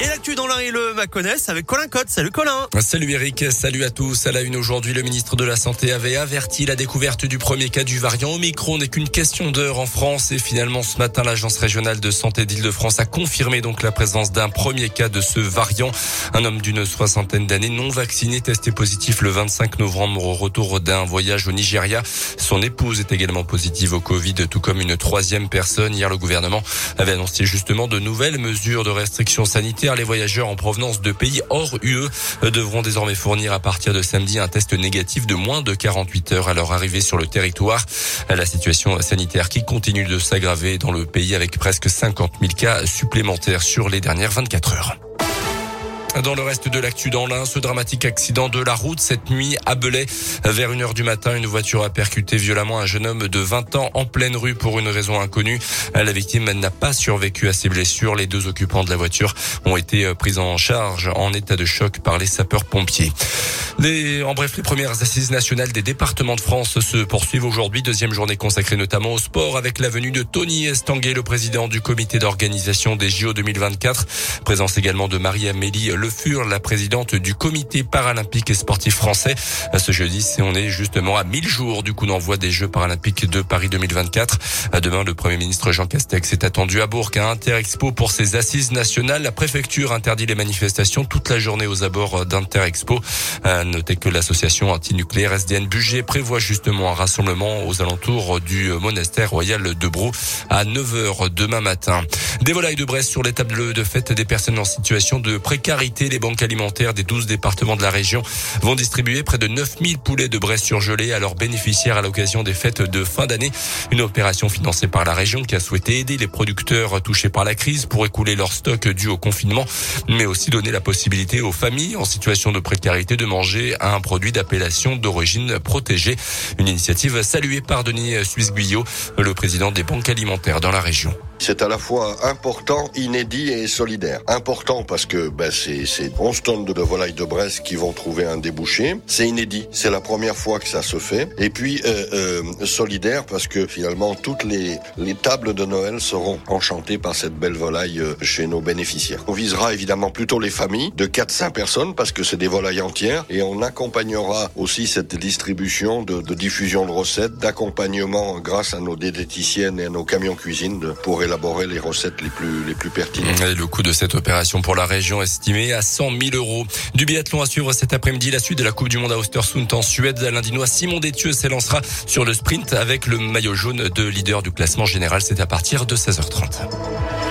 Et l'actu dans l'un et le Maconnais avec Colin Cotte. Salut Colin. Salut Eric, salut à tous. À la une aujourd'hui, le ministre de la Santé avait averti la découverte du premier cas du variant Omicron n'est qu'une question d'heure en France. Et finalement, ce matin, l'agence régionale de santé d'Île-de-France a confirmé donc la présence d'un premier cas de ce variant. Un homme d'une soixantaine d'années non vacciné testé positif le 25 novembre au retour d'un voyage au Nigeria. Son épouse est également positive au Covid, tout comme une troisième personne. Hier, le gouvernement avait annoncé justement de nouvelles mesures de restrictions les voyageurs en provenance de pays hors UE devront désormais fournir à partir de samedi un test négatif de moins de 48 heures à leur arrivée sur le territoire. La situation sanitaire qui continue de s'aggraver dans le pays avec presque 50 000 cas supplémentaires sur les dernières 24 heures. Dans le reste de l'actu dans l'Ain, ce dramatique accident de la route cette nuit à Belay. Vers une heure du matin, une voiture a percuté violemment un jeune homme de 20 ans en pleine rue pour une raison inconnue. La victime n'a pas survécu à ses blessures. Les deux occupants de la voiture ont été pris en charge en état de choc par les sapeurs-pompiers. Les, en bref, les premières assises nationales des départements de France se poursuivent aujourd'hui. Deuxième journée consacrée notamment au sport avec la venue de Tony Estanguet, le président du comité d'organisation des JO 2024. Présence également de Marie-Amélie Le Fur, la présidente du comité paralympique et sportif français. Ce jeudi, on est justement à 1000 jours du coup d'envoi des Jeux paralympiques de Paris 2024. Demain, le premier ministre Jean Castex est attendu à Bourg à Interexpo pour ses assises nationales. La préfecture interdit les manifestations toute la journée aux abords d'Interexpo. Notez que l'association antinucléaire SDN Budget prévoit justement un rassemblement aux alentours du monastère royal de Brou à 9h demain matin. Des volailles de Brest sur les tables de fête des personnes en situation de précarité. Les banques alimentaires des 12 départements de la région vont distribuer près de 9000 poulets de Brest surgelés à leurs bénéficiaires à l'occasion des fêtes de fin d'année. Une opération financée par la région qui a souhaité aider les producteurs touchés par la crise pour écouler leur stock dû au confinement, mais aussi donner la possibilité aux familles en situation de précarité de manger un produit d'appellation d'origine protégée. Une initiative saluée par Denis Suisse-Guyot, le président des banques alimentaires dans la région. C'est à la fois important, inédit et solidaire. Important parce que ben, c'est 11 tonnes de volailles de Brest qui vont trouver un débouché. C'est inédit, c'est la première fois que ça se fait. Et puis euh, euh, solidaire parce que finalement toutes les, les tables de Noël seront enchantées par cette belle volaille euh, chez nos bénéficiaires. On visera évidemment plutôt les familles de 4-5 personnes parce que c'est des volailles entières et on accompagnera aussi cette distribution de, de diffusion de recettes, d'accompagnement grâce à nos diététiciennes et à nos camions cuisine pour élaborer les recettes les plus, pertinentes. Le coût de cette opération pour la région est estimé à 100 000 euros. Du biathlon à suivre cet après-midi, la suite de la Coupe du Monde à Ostersund en Suède. L'Indinois Simon Détieux s'élancera sur le sprint avec le maillot jaune de leader du classement général. C'est à partir de 16h30.